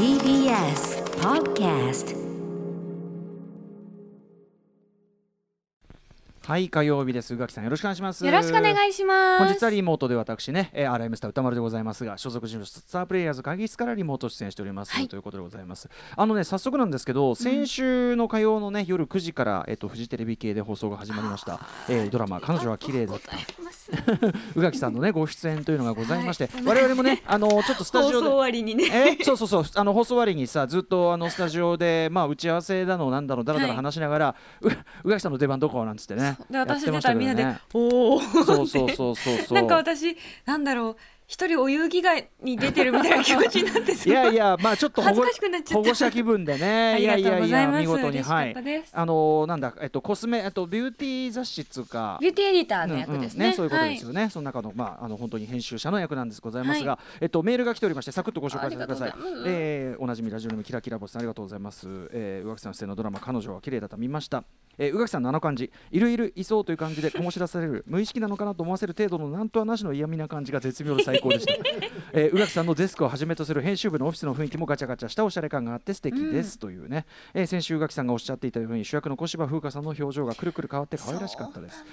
TBS Podcast はい火曜日です。宇垣さんよろしくお願いします。よろしくお願いします。本日はリモートで私ね、えー、RM スター歌丸でございますが所属事務所スタープレイヤーズ会議室からリモート出演しております、はい。ということでございます。あのね早速なんですけど先週の火曜のね夜9時からえっとフジテレビ系で放送が始まりました、えードラマ彼女は綺麗だった。宇垣さんのねご出演というのがございまして、はい。我々もね あのちょっとスタジオで放送終わりにね。えそうそうそう。あの放送終わりにさずっとあのスタジオでまあ打ち合わせだのなんだのだらだら話しながら、う宇垣さんの出番どこなんつってねで私出たらみんなでね「おお」そうそうそうそう。なんか私なんだろう一人お遊戯街に出てるみたいな気持ちになってすいごやいやまあちょっと保護恥ずかしくなっちゃった。保護者気分でねありがとういやいやいございますや見事にはい。あのなんだえっとコスメえっとビューティー雑誌っつうかビューティーエディターのうんうん役ですね。そういうことですはよね、その中のまああの本当に編集者の役なんですございますが、はえっとメールが来ておりましてサクッとご紹介させてください。うえーおなじみラジオネームキラキラボスさんありがとうございます、えー、宇垣さん出演のドラマ彼女は綺麗だった見ましたえー宇垣さんのあの感じいるいるいそうという感じで醸し出される無意識なのかなと思わせる程度のなんとはなしの嫌味な感じが絶妙で最高でした、えー宇垣さんのデスクをはじめとする編集部のオフィスの雰囲気もガチャガチャしたおしゃれ感があって素敵です、というね、えー先週宇垣さんがおっしゃっていたように主役の小芝風花さんの表情がくるくる変わって可愛らしかったです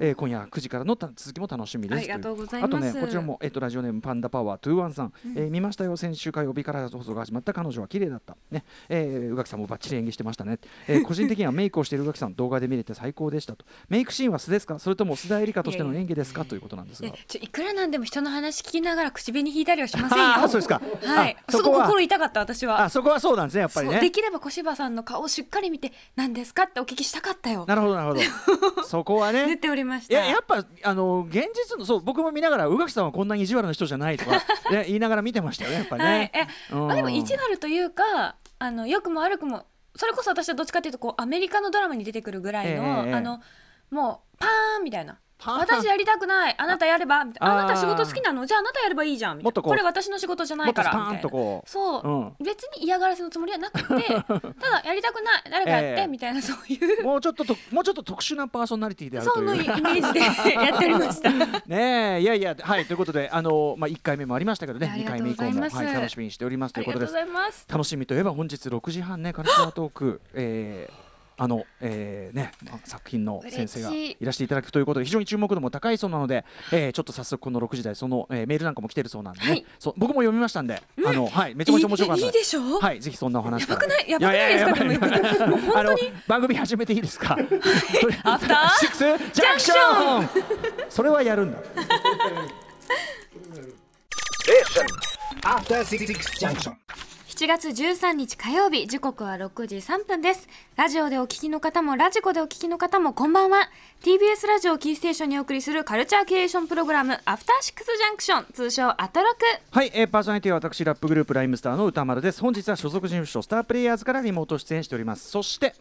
えー今夜9時からのた続きも楽しみです。ありがとうございます。あとねこちらも、えっとラジオネームパンダパワー21さん、えー見ましたよ。先週火曜日から放送が始まった彼女は綺麗だった。ね、えー宇垣さんもバッチリ演技してましたね、えー 個人的にはメイクをしている宇垣さん動画で見れて最高でしたと。メイクシーンは素ですか？それとも須田絵里香としての演技ですか？ということなんですが。えちょいくらなんでも人の話聞きながら口紅引いたりはしませんよ。あーそうですか。はい。すごくあそこは心痛かった私は。あそこはそうなんですねやっぱりね。できれば小芝さんの顔をしっかり見て何ですか？ってお聞きしたかったよ。なるほどなるほど。そこはね。出ておりました。いややっぱあの現実のそう僕も見ながら宇垣さんはこんなに意地悪な人じゃないとか、ね、言いながら見てましたよねやっぱりはい。うんまあでも意地悪というかあの良くも悪くもそれこそ私はどっちかというとこうアメリカのドラマに出てくるぐらいの、ええあのもうパーンみたいな。私やりたくない。あなたやれば。みたいなああなた仕事好きなの？じゃああなたやればいいじゃん。みたいな。もっとこれ私の仕事じゃないから。みたいなとこう。そう、うん。別に嫌がらせのつもりはなくて。ただやりたくない。誰かやって、ええ。みたいなそういう。もうちょっとともうちょっと特殊なパーソナリティであるという。そうのイメージで やっておりました。ねえ。いやいやはい。ということであのまあ一回目もありましたけどね。二回目以降もはい楽しみにしておりますということです。ございます。楽しみといえば本日6時半ねカルチャートーク。えーあの、えーね、まあ作品の先生がいいらしていただくということで非常に注目度も高いそうなので、えーちょっと早速この6時台その、えーメールなんかも来てるそうなんでね、はい。そう僕も読みましたんで、あのはいめちゃめちゃ面白かった。いいいいでしょ？はいぜひそんなお話やばくない？やばくないい 番組始めていいですか？アフター？シックスジャンクション！それはやるんだ。After Six Junction. 7月13日火曜日時刻は6時3分です。ラジオでお聞きの方もラジコでお聞きの方もこんばんは。TBS ラジオをキーステーションにお送りするカルチャーキュレーションプログラムアフターシックスジャンクション通称アトロク。はい、えー、パーソナリティは私ラップグループライムスターの歌丸です。本日は所属事務所スタープレイヤーズからリモート出演しております。そして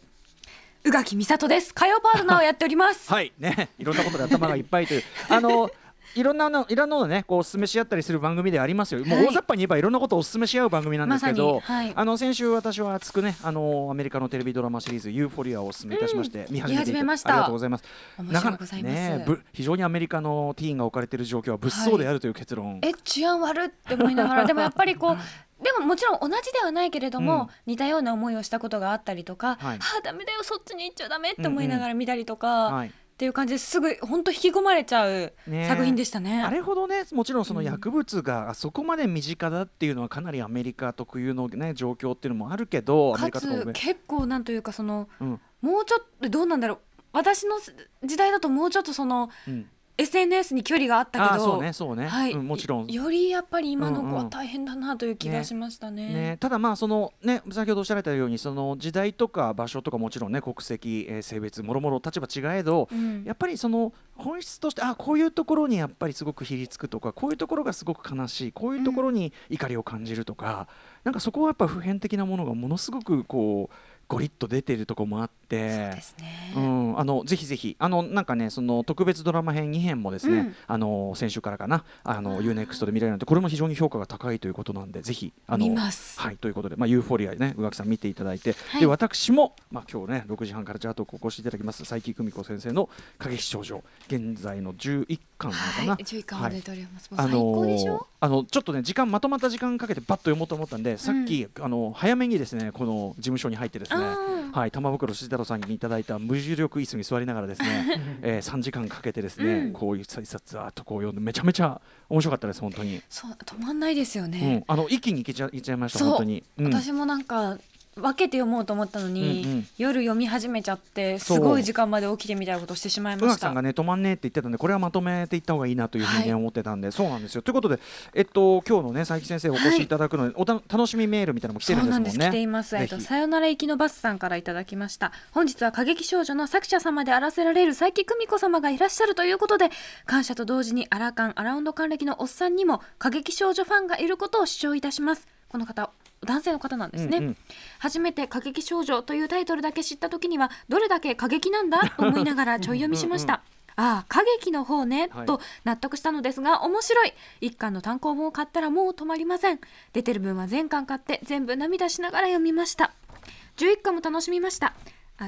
宇垣美里です。火曜パートナーをやっております。はいね。いろんなことで頭がいっぱいという。あのいろんなのいろんなのねこうお勧めし合ったりする番組でありますよ。もうはい大雑把に言えばいろんなことをお勧めし合う番組なんですけど、あの先週私は熱くねあのアメリカのテレビドラマシリーズユーフォリアをお勧めいたしまして、見始めました。ありがとうございます。面白いございます。ねぶ非常にアメリカのティーンが置かれている状況は物騒であるという結論。え治安悪って思いながら でもやっぱりこうでももちろん同じではないけれども、うん。似たような思いをしたことがあったりとか、はあダメだよそっちに行っちゃダメって思いながら見たりとか、はいっていう感じですぐ本当引き込まれちゃうね作品でしたね。あれほどねもちろんその薬物がそこまで身近だっていうのはかなりアメリカ特有のね状況っていうのもあるけどかつ結構なんというかそのうん。もうちょっとどうなんだろう。私の時代だともうちょっとそのうん、SNS に距離があったけどそうねそうね、はい。うんもちろん。よりやっぱり今の子うんうん。は大変だなという気がしましたね。ね、ただまあそのね先ほどおっしゃられたようにその時代とか場所とかもちろんね国籍、えー性別もろもろ立場違えど、うん。やっぱりその本質としてあこういうところにやっぱりすごくひりつくとかこういうところがすごく悲しいこういうところに怒りを感じるとか、なんかそこはやっぱ普遍的なものがものすごくこうゴリッと出てるとこもあってそうですね、うん、あのぜひぜひあのなんかねその特別ドラマ編2編もですね、うん。あの先週からかなあの UNEXT で見られるのでこれも非常に評価が高いということなんでぜひあの見ます。はいということでまあユーフォリアね宇垣さん見ていただいて、はい。で私もまあ今日ね6時半からチャートお越しいただきます佐伯久美子先生の過激症状現在の11巻なのかな、はい、11巻まで出ております、あもう最高でしょ、のあのちょっとね時間まとまった時間かけてバッと読もうと思ったんでさっき、あの早めにですねこの事務所に入ってですねあーはい玉袋筋太郎さんにいただいた無重力椅子に座りながらですね、えー、3時間かけてですね、うん。こういう一冊ざーっとこう読んでめちゃめちゃ面白かったです本当に、そう止まんないですようねん、、あの一気にいけちゃいっちゃいました本当に、うん。私もなんか分けて読もうと思ったのに、うんうん。夜読み始めちゃってすごい時間まで起きてみたいなことをしてしまい宇ました。垣さんがね止まんねえって言ってたんでこれはまとめていった方がいいなというふうにね、はい。思ってたんでそうなんですよ。ということでえっと今日のね佐伯先生お越しいただくので、おた楽しみメールみたいなのも来てそるんですもんね。うなんです。来ています、えっと、さよなら行きのバスさんからいただきました。本日は過激少女の作者様であらせられる佐伯久美子様がいらっしゃるということで感謝と同時にアラカンアラウンド還暦のおっさんにも過激少女ファンがいることを主張いたします。この方男性の方なんですね、うんうん。初めて過激少女というタイトルだけ知った時にはどれだけ過激なんだ？と 思いながらちょい読みしました。ああ過激の方ね、はい。と納得したのですが面白い。一巻の単行本を買ったらもう止まりません。出てる分は全巻買って全部涙しながら読みました。11巻も楽しみました。あ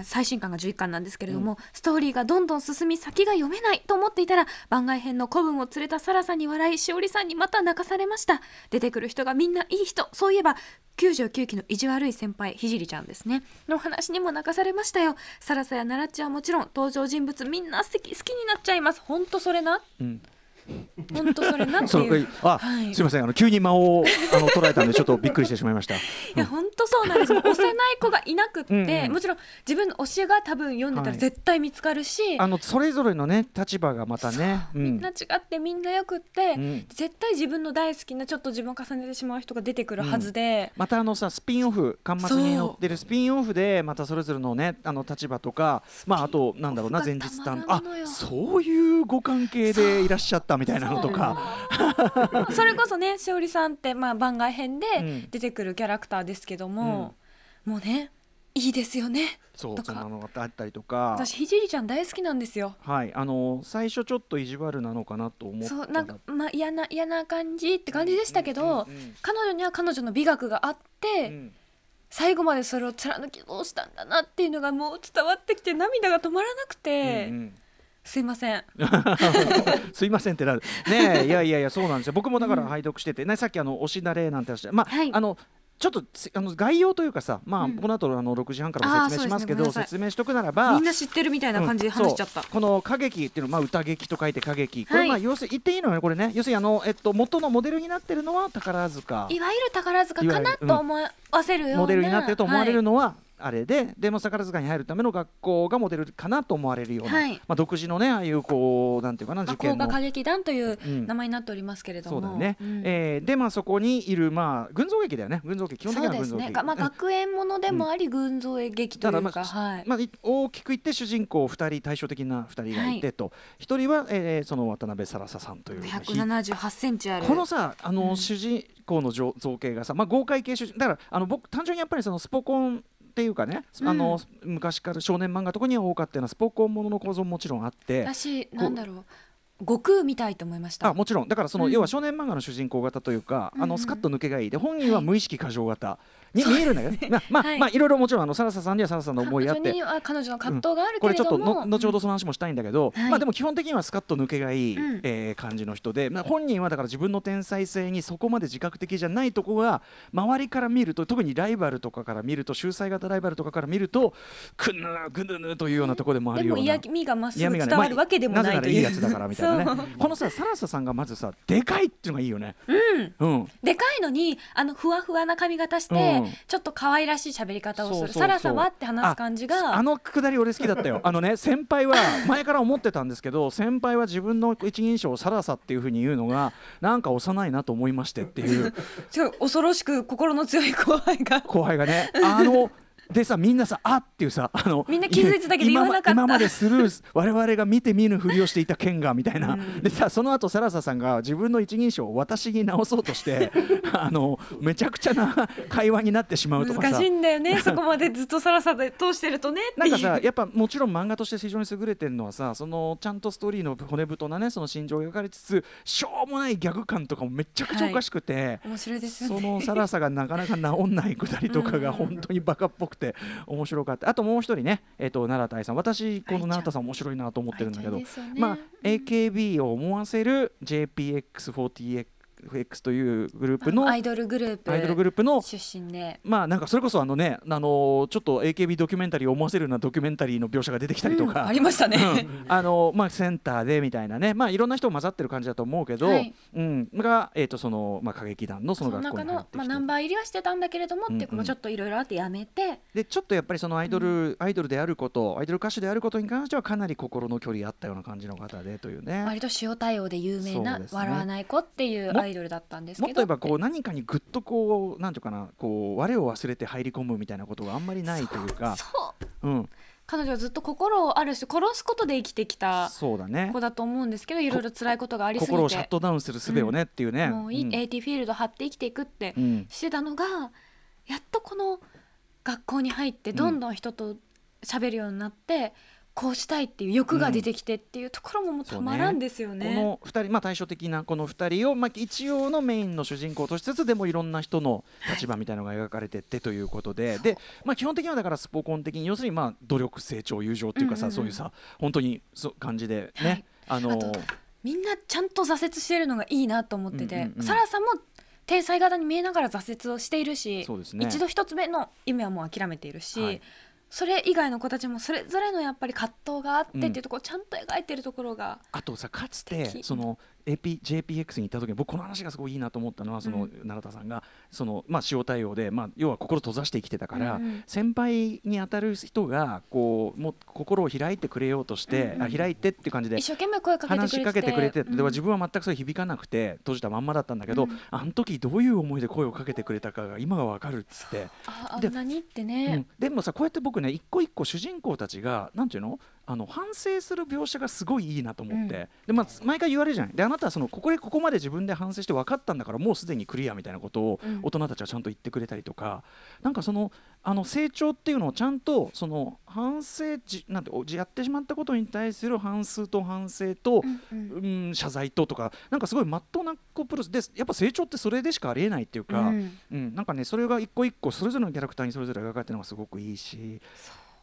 最新巻が11巻なんですけれども、ストーリーがどんどん進み先が読めないと思っていたら番外編の古文を連れたサラさんに笑いしおりさんにまた泣かされました。出てくる人がみんないい人。そういえば99期の意地悪い先輩ひじりちゃんですね。の話にも泣かされましたよ。サラサやナラッチはもちろん登場人物みんな素敵好きになっちゃいます。ほんとそれな。うんほんとそれなっていう。あ、はい。すみません。あの急に間をあの捉えたんでちょっとびっくりしてしまいました。いや本当そうなんです。よ押せない子がいなくってもちろん自分の推しが多分読んでたらはい。絶対見つかるし、あのそれぞれのね立場がまたね、うみんな違ってみんなよくって、うん。絶対自分の大好きなちょっと自分を重ねてしまう人が出てくるはずで、またあのさスピンオフ巻末に載ってるスピンオフでまたそれぞれのねあの立場とかまああとなんだろうな前日談。あそういうご関係でいらっしゃったみたいなのとか。それこそねしおりさんって、まあ、番外編でうん。出てくるキャラクターですけども、もうねいいですよね。そうとか。そんなのがあったりとか。私ひじりちゃん大好きなんですよ。はいあの最初ちょっと意地悪なのかなと思ったそうなんかまあ嫌な嫌な感じって感じでしたけど、うんうんうん。彼女には彼女の美学があって、うん。最後までそれを貫き通したんだなっていうのがもう伝わってきて涙が止まらなくて、うんうんすいません。すいませんってなる。ねえ、いやいやいや、そうなんですよ。僕もだから拝読してて、ね、さっきあの推しだれなんて話して、まあ、はい。あの。ちょっとつあの概要というかさ、まあ、うん。この後あの6時半からも説明しますけどね。説明しとくならばみんな知ってるみたいな感じで話しちゃった、うんこの歌劇っていうのは、まあ、歌劇と書いて歌劇これ、はい。まあ要するに言っていいのよねこれね。要するにあの、えっと、元のモデルになってるのは宝塚。いわゆる宝塚かなと思わせるような。モデルになってると思われるはい。のは、あれででも宝塚に入るための学校がモデルかなと思われるような、はい。まあ、独自のねああいうこうなんていうかなまあ、受験の。歌劇団といううん。名前になっておりますけれども、そうだよね、うん。えーでまあそこにいるまあ群像劇だよね。群像劇基本的にそうですは群像劇。ね、がまあ、うん。学園ものでもあり、群像劇というか、まあはい、まあ、い大きく言って主人公2人対照的な2人がいてと、1人は、えーその渡辺サラサさんという178センチある。このさあの、うん。主人公の造造形がさ、まあ、豪快系主人だからあの僕単純にやっぱりそのスポコンっていうかね、あの昔から少年漫画とかには多かったようなスポコンものの構造ももちろんあって私なんだろう悟空みたいと思いました。あもちろん。だからその、うん。要は少年漫画の主人公型というか、うんうん。あのスカッと抜けがいいで本人は無意識過剰型に見えるんだけど、ね、まあまあ、はい。まあいろいろもちろんあのサラサさんにはサラサの思いあって。彼女には彼女の葛藤があるこれちょっとけれども、の後ほどその話もしたいんだけど、はいまあでも基本的にはスカッと抜けがいい、うんえー感じの人で、まあ、本人はだから自分の天才性にそこまで自覚的じゃないとこが周りから見ると特にライバルとかから見ると秀才型ライバルとかから見るとくぬぐぬぬというようなところでもあでるような。も嫌味がまっすぐ伝わるわけでもまあないという、ぜならいいやつだからみたいなね。このさサラサさんがまずさでかいっていうのがいいよね。うん。うん。でかいのにあのふわふわな髪型して、うん。ちょっと可愛らしい喋り方をする。サラサはって話す感じが。あのくだり俺好きだったよ。あのね先輩は前から思ってたんですけど 先輩は自分の一人称をサラサっていうふうに言うのがなんか幼いなと思いましてっていう。すごい恐ろしく心の強い後輩が。後輩がねあのでさみんなさあっていうさあのみんな気づいてたけど言わなかった。今までスルー我々が見て見ぬふりをしていた剣がみたいな、うん。でさその後サラサさんが自分の一人称を私に直そうとして あのめちゃくちゃな会話になってしまうとかさ。難しいんだよね。そこまでずっとさらさで通してるとねなんかさやっぱもちろん漫画として非常に優れてるのはさそのちゃんとストーリーの骨太なねその心情が描かれつつしょうもないギャグ感とかもめちゃくちゃおかしくて、面白いですよね。そのサラサがなかなか治んないくだりとかがうん。本当にバカっぽくて面白かった。あともう一人ね、えっと奈良田愛さん。私この奈良田さん面白いなと思ってるんだけど、ね。まあ AKB を思わせる JPX48X というグループのアイドルグループアイドルグループの出身で。まあなんかそれこそあのねあのちょっと AKB ドキュメンタリーを思わせるようなドキュメンタリーの描写が出てきたりとか、うんありましたね、うん。あのまあ、センターでみたいなね、まあ、いろんな人混ざってる感じだと思うけど、はい。うん、が、えーとそのまあ、歌劇団のそその学校の中の、に入ってきて、まあ、ナンバー入りはしてたんだけれども、うんうん。っていうちょっといろいろあってやめて。でちょっとやっぱりそのアイドル、アイドルであることアイドル歌手であることに関してはかなり心の距離あったような感じの方でというね。割と塩対応で有名な、ね。笑わない子っていうアイドルだったんですけど。もっと言えばこう何かにぐっとこうなんていうかなこう我を忘れて入り込むみたいなことがあんまりないというか。そう。うん、彼女はずっと心をある種殺すことで生きてきたそうだね。子だと思うんですけどいろいろ辛いことがありすぎて。心をシャットダウンする術をね、っていうね。もういい、ん AT フィールド張って生きていくってうん。してたのがやっとこの学校に入ってどんどん人と喋るようになって、こうしたいっていう欲が出てきてっていうところももうたまらんですよね。この2人、まあ、対照的なこの2人を、まあ、一応のメインの主人公としつつでもいろんな人の立場みたいなのが描かれてってということで、で、まあ、基本的にはだからスポコン的に要するにまあ努力成長友情っていうかさ、うんうんうん。そういうさ本当にそう感じでね、はい。あのあとみんなちゃんと挫折してるのがいいなと思ってて、うんうんうん。サラさんも天才型に見えながら挫折をしているし、ね。一度一つ目の夢はもう諦めているし、はいそれ以外の子たちもそれぞれのやっぱり葛藤があってうんっていうところをちゃんと描いてるところが、あとさかつてその AP JPX に行った時に僕この話がすごいいいなと思ったのはそのうん奈良田さんがそのまあ塩対応でまあ要は心閉ざして生きてたから、先輩に当たる人がこうもう心を開いてくれようとして、あ開いてっていう感じで一生懸命声かけて話しかけてくれて、うん。では自分は全くそれ響かなくて閉じたまんまだったんだけど、うん。あの時どういう思いで声をかけてくれたかが今がわかるっつって。でああんなにってうねん、、でもさこうやって僕ね一個一個主人公たちがなんていうの？あの反省する描写がすごいいいなと思って、うん。でまあ、毎回言われるじゃない。であなたはそのここでここまで自分で反省して分かったんだからもうすでにクリアみたいなことをうん。大人たちはちゃんと言ってくれたりとか、なんかそのあの成長っていうのをちゃんとその反省じなんておやってしまったことに対する反数と反省と、うん謝罪ととかなんかすごいまっとうなこうプロセスでやっぱ成長ってそれでしかありえないっていうか、うん。うん、なんかねそれが一個一個それぞれのキャラクターにそれぞれ描かれてるのがすごくいいし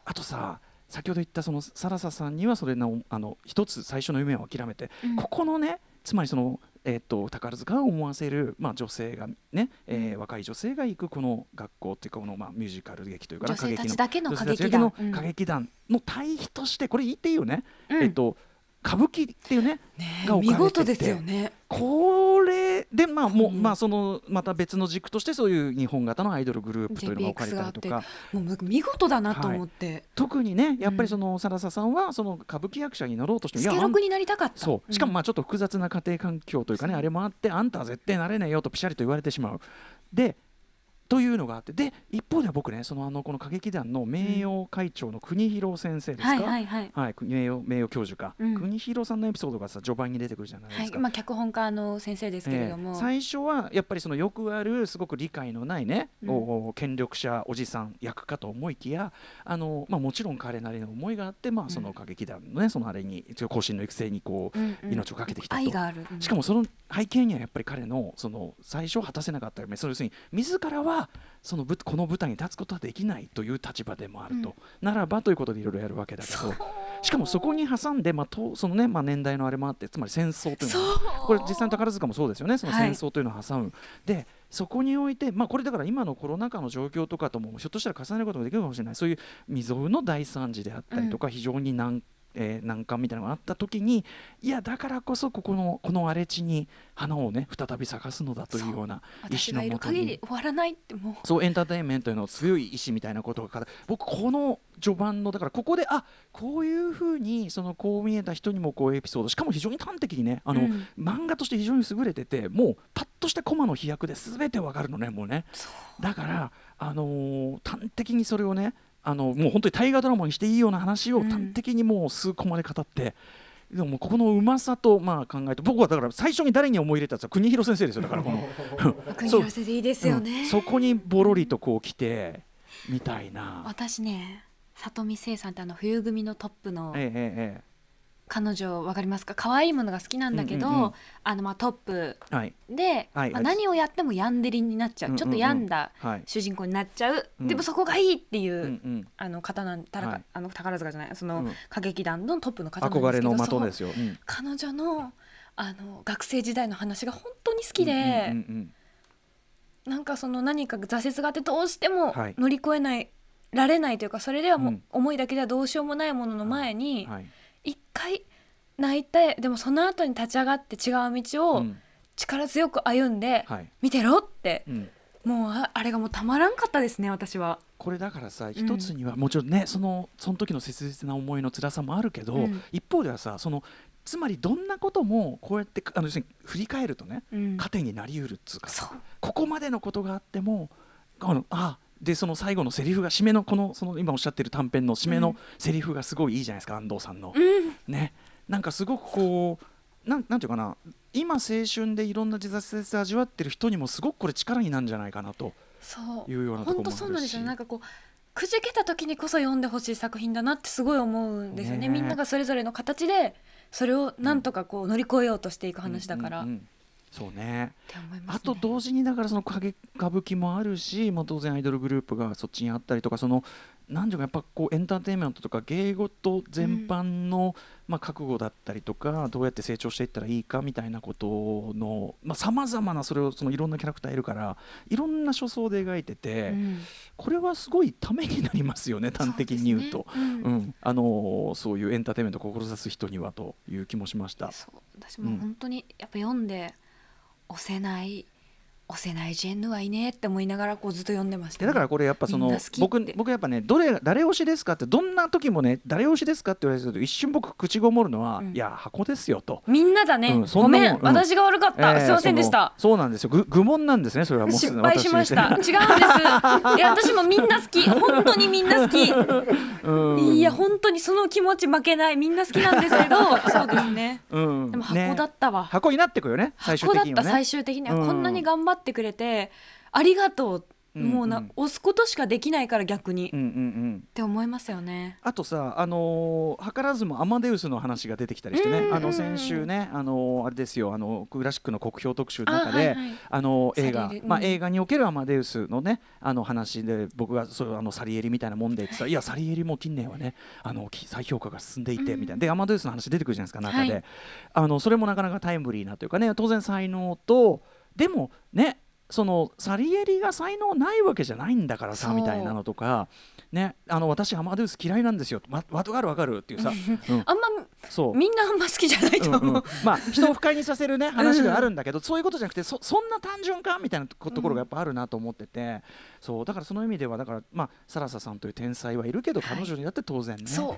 あとさ先ほど言ったそのサラサさんにはそれのあの一つ最初の夢を諦めて、うん。ここのねつまりその、えー、と宝塚を思わせる、まあ、女性がね、えー若い女性が行くこの学校っていうかこの、まあ、ミュージカル劇というかな女性たち歌だけの歌劇団、うん。歌劇団の対比としてこれ言っていいよね、うん。えっと歌舞伎っていうねねが見事ですよね。でまあもう、うん。まあそのまた別の軸としてそういう日本型のアイドルグループというのが置かれたりとか。もう見事だなと思って、特にねやっぱりそのサラサさんはその歌舞伎役者になろうとしていやあんスケロクになりたかった。そう。しかもん。まあちょっと複雑な家庭環境というかね、あれもあってあんたは絶対なれないよとピシャリと言われてしまう。でというのがあってで一方では僕ねそのあのこの歌劇団の名誉会長の国広先生ですか、はいはいはい。はい、名誉名誉教授か、うん。国広さんのエピソードがさ序盤に出てくるじゃないですか。はい、まあ脚本家の先生ですけれども、ええ。最初はやっぱりそのよくあるすごく理解のないね、うん。お権力者おじさん役かと思いきやあの、まあ、もちろん彼なりの思いがあって、まあ、その歌劇団のねそのあれに後進の育成にこう、うんうん。命をかけてきたと。愛がある。うん。しかもその背景にはやっぱり彼のその最初果たせなかった夢その要するに自らはそのぶこの舞台に立つことはできないという立場でもあると、ならばということでいろいろやるわけだけどしかもそこに挟んで、まあ、とそのね、まあ、年代のあれもあってつまり戦争というのがそう。これ実際の宝塚もそうですよね。そのはい。戦争というのを挟む、でそこにおいて、まあ、これだから今のコロナ禍の状況とかともひょっとしたら重ねることができるかもしれない。そういう未曾有の大惨事であったりとか、非常に難えー難関みたいなのがあった時にいやだからこそここのこの荒れ地に花をね再び咲かすのだというような意私がいる志のもとに。終わらないってもう。そうエンターテインメントへの強い意志みたいなことが僕この序盤のだからここであこういうふうにそのこう見えた人にもこうエピソードしかも非常に端的にねあの、うん。漫画として非常に優れててもうパッとしたコマの飛躍で全てわかるのねもうね。だから、あのー端的にそれをねあのもう本当に大河ドラマにしていいような話をうん端的にもう数コマで語って。でもここのうまさとまあ考えて僕はだから最初に誰に思い入れたやつは国広先生ですよだからこの。国広先生いいですよね、うん。そこにボロリとこう来てみたいな。私ね里見聖さんってあの冬組のトップのえええ彼女わかりますか？可愛いものが好きなんだけど、うんうんうん。あのまあトップで、はいまあ、何をやってもヤンデリになっちゃう、うんうんうん。ちょっと病んだはい。主人公になっちゃう、うん。でもそこがいいっていう、うんうん。あの方なんたらか、はい。あの宝塚じゃないその、うん。歌劇団のトップの方なんですけど憧れの的そうですよ。うん。彼女のあの学生時代の話が本当に好きで、うんうんうんなんかその何か挫折があってどうしてもはい。乗り越えない、られないというかそれではもううん。思いだけではどうしようもないものの前うにんはい一回泣いてでもその後に立ち上がって違う道をうん。力強く歩んではい。見てろって。うん。もうああれがもうたまらんかったですね私は。これだからさ一つにはもちろんねそのその時の切実な思いの辛さもあるけど、うん。一方ではさそのつまりどんなこともこうやってあの振り返るとねうん。糧になりうるっつうかここまでのことがあってもあのあでその最後のセリフが締めのこのその今おっしゃってる短編の締めのうん。セリフがすごいいいじゃないですか安藤さんの。うん。ね、なんかすごくこうなんなんていうかな今青春でいろんな自殺を味わってる人にもすごくこれ力になるんじゃないかなとそう。いうようなところもあるし。本当そうなんですよ。なんかこうくじけた時にこそ読んでほしい作品だなってすごい思うんですよね。みんながそれぞれの形でそれをなんとかこう乗り越えようとしていく話だから、っうんうんうんそうね。ね。あと同時にだからその歌劇歌舞伎もあるし、まあ、当然アイドルグループがそっちにあったりとかそのなんていうかやっぱこうエンターテインメントとか芸事全般の、まあ、覚悟だったりとかどうやって成長していったらいいかみたいなことのさまざ、まなそれをそのいろんなキャラクターいるからいろんな初想で描いてて、うん。これはすごいためになりますよね端的に言うと。ね。うん。うん。あのーそういうエンターテインメントを志す人にはという気もしました。そう。私も本当にやっぱ読んで押せない。押せないジェンヌはいねえって思いながらこうずっと読んでました、ね、でだからこれやっぱその僕僕やっぱねどれ誰推しですかってどんな時もね誰推しですかって言われると一瞬僕口ごもるのは、うん。いや箱ですよと。みんなだね、うんそごめん、うん。私が悪かった、えーすいませんでした。そうなんですよ。ぐ愚問なんですねそれはもう失敗しました。違うんです。私いや私もみんな好き。本当にみんな好き。うん。いや本当にその気持ち負けない。みんな好きなんですけど そうですね。うん。でも箱だったわ、箱になってくよね最終箱だ的にはね。った最終的には。うん。こんなに頑張ってくれてありがとう、うんもうな、うん押すことしかできないから逆に、っうんうんうん。て思いますよね。あとさ、あのー図らずもアマデウスの話が出てきたりしてね、うんうんうん。あの先週ね、あのーあれですよ、あのクラシックの国評特集の中で、あはいはい。あの映画サリエリ、まあ、うん。映画におけるアマデウスのね、あの話で、僕がそうあのサリエリみたいなもんで言ってさ、いや、サリエリも近年はね、あのき再評価が進んでいて、うん。みたいな、で、アマデウスの話出てくるじゃないですか、中で、はい。あのそれもなかなかタイムリーなというかね、当然才能と、でもね、そのサリエリが才能ないわけじゃないんだからさみたいなのとか、ね、あの私アマデウス嫌いなんですよ、ま、わかるわかるっていうさ、うん。あんまそう。みんなあんま好きじゃないと思う、うんうん。まあ人を不快にさせるね話があるんだけど、そういうことじゃなくてそそんな単純かみたいなところがやっぱあるなと思ってて、そう。だからその意味ではだからまあサラサさんという天才はいるけどはい彼女にだって当然ね、そう。うん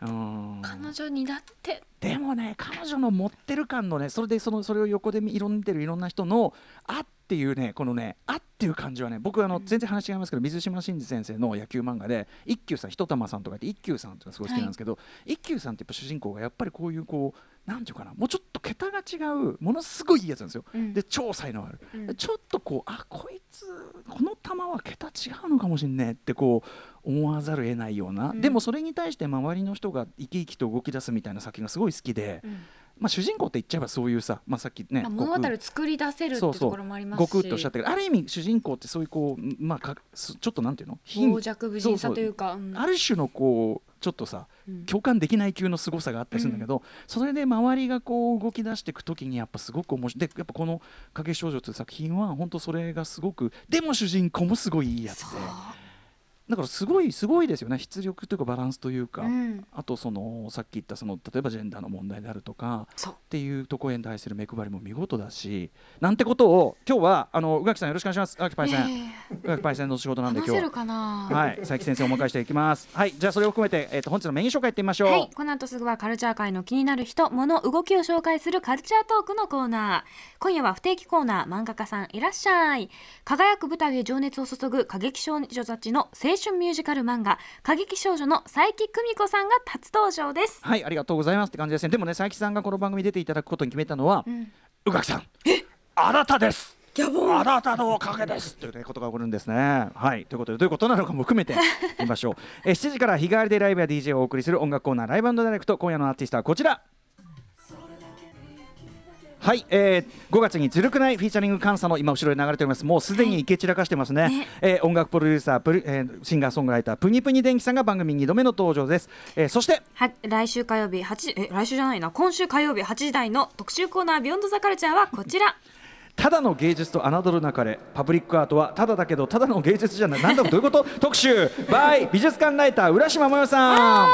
彼女にだって。でもね彼女の持ってる感のねそれでそのそれを横で見いろんな見てるいろんな人のあっていうねこのねあっていう感じはね僕あの全然話違いますけど水島新司先生の野球漫画で一休さん一玉さんとかって一休さんっていうのがすごい好きなんですけど、一休さんってやっぱ主人公がやっぱりこういうこうなんていうかなもうちょっと桁が違うものすごいいいやつなんですよ。うん。で超才能ある、うん。でちょっとこうあこいつこの球は桁違うのかもしんねえってこう思わざるを得ないような、うん。でもそれに対して周りの人が生き生きと動き出すみたいな作品がすごい好きで、うんまあ、主人公って言っちゃえばそういうさ、まあ、さっきねまあ物語を作り出せるってところもありますし。悟空っておっしゃったけどある意味主人公ってそういうこう、まあ、かすちょっとなんていうの？貧傍若無人さというかうん。ある種のこうちょっとさうん。共感できない級の凄さがあったりするんだけど、それで周りがこう動き出していく時にやっぱすごく面白い。でやっぱこの「影少女」という作品は本当それがすごくでも主人公もすごいいいやつでだからすごいすごいですよね。出力というかバランスというか、うん。あとそのさっき言ったその例えばジェンダーの問題であるとかっていうところに対する目配りも見事だしなんてことを今日はあの宇垣さんよろしくお願いします。宇垣パイセン、ね宇垣パイセンの仕事なんで話今日は。せるかな？はい。佐伯先生をお迎えしていきます。はい。じゃあそれを含めて、えー、と本日のメイン紹介いってみましょう、はい、この後すぐはカルチャー界の気になる人、物、動きを紹介するカルチャートークのコーナー。今夜は不定期コーナー、漫画家さんいらっしゃい。輝く舞台へ情熱を注ぐ過激少女たちの青春ミュージカル漫画、過激少女の佐伯久美子さんが初登場です。はい、ありがとうございますって感じですね。でもね、佐伯さんがこの番組に出ていただくことに決めたのは、ん宇垣さん、あなたです。ギャボあなたのおかげですという、ね、ことが起こるんですね。はい、ということで、どういうことなのかも含めて見ましょう。えー7時から日替わりでライブや DJ をお送りする音楽コーナー、ライブダイレクト、今夜のアーティストはこちら。はい、えー、5月にずるくないフィーチャリング監査の今後ろで流れております。もうすでにいけ散らかしてますね,、ね。えー音楽プロデューサープリ、えーシンガーソングライタープニプニ電気さんが番組2度目の登場です、えーそして。は来週火曜日8時、え、来週じゃないな、今週火曜日8時台の特集コーナー、ビヨンドザカルチャーはこちら。ただの芸術と侮るなかれ。パブリックアートはただだけどただの芸術じゃない。なんだどういうこと？特集。by 美術館ライター浦島もよさん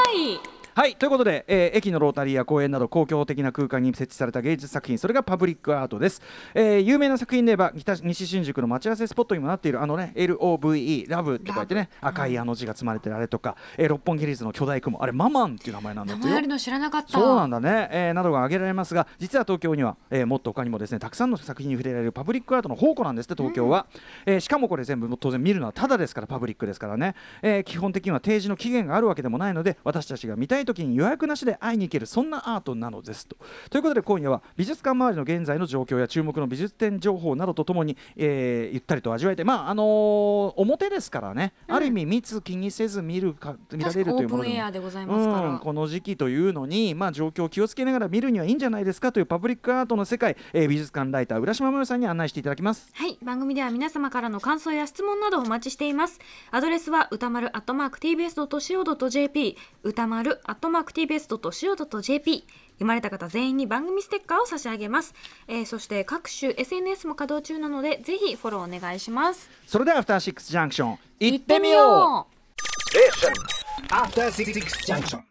はい。はいということで、えー駅のロータリーや公園など公共的な空間に設置された芸術作品それがパブリックアートです、えー有名な作品で言えば北西新宿の待ち合わせスポットにもなっているあのね LOVE ラブとか言ってね赤いあの字が積まれてるあれとか、えー六本木ヒルズの巨大雲あれママンっていう名前なんだってよるの知らなかった？そうなんだね、えーなどが挙げられますが実は東京には、えーもっと他にもですねたくさんの作品に触れられるパブリックアートの宝庫なんですって東京は、えーしかもこれ全部当然見るのはただですからパブリックですからね、えー基本的には提示の期限があるわけでもないので私たちが見たい時に予約なしで会いに行けるそんなアートなのですと。ということで今夜は美術館周りの現在の状況や注目の美術展情報などとともに、えーゆったりと味わえてまああのー表ですからね、ある意味密気にせず見るか見られるというもので。うん、この時期というのに、まあ、状況を気をつけながら見るにはいいんじゃないですかというパブリックアートの世界、えー美術館ライター浦島もよさんに案内していただきます。はい。番組では皆様からの感想や質問などお待ちしています。アドレスは歌丸アットマーク TBS.CO.JP 歌丸トマーク TBS.CO.JP 読まれた方全員に番組ステッカーを差し上げます、えーそして各種 SNS も稼働中なのでぜひフォローお願いします。それではアフターシックスジャンクション行行ってみよう。う After Six Junction.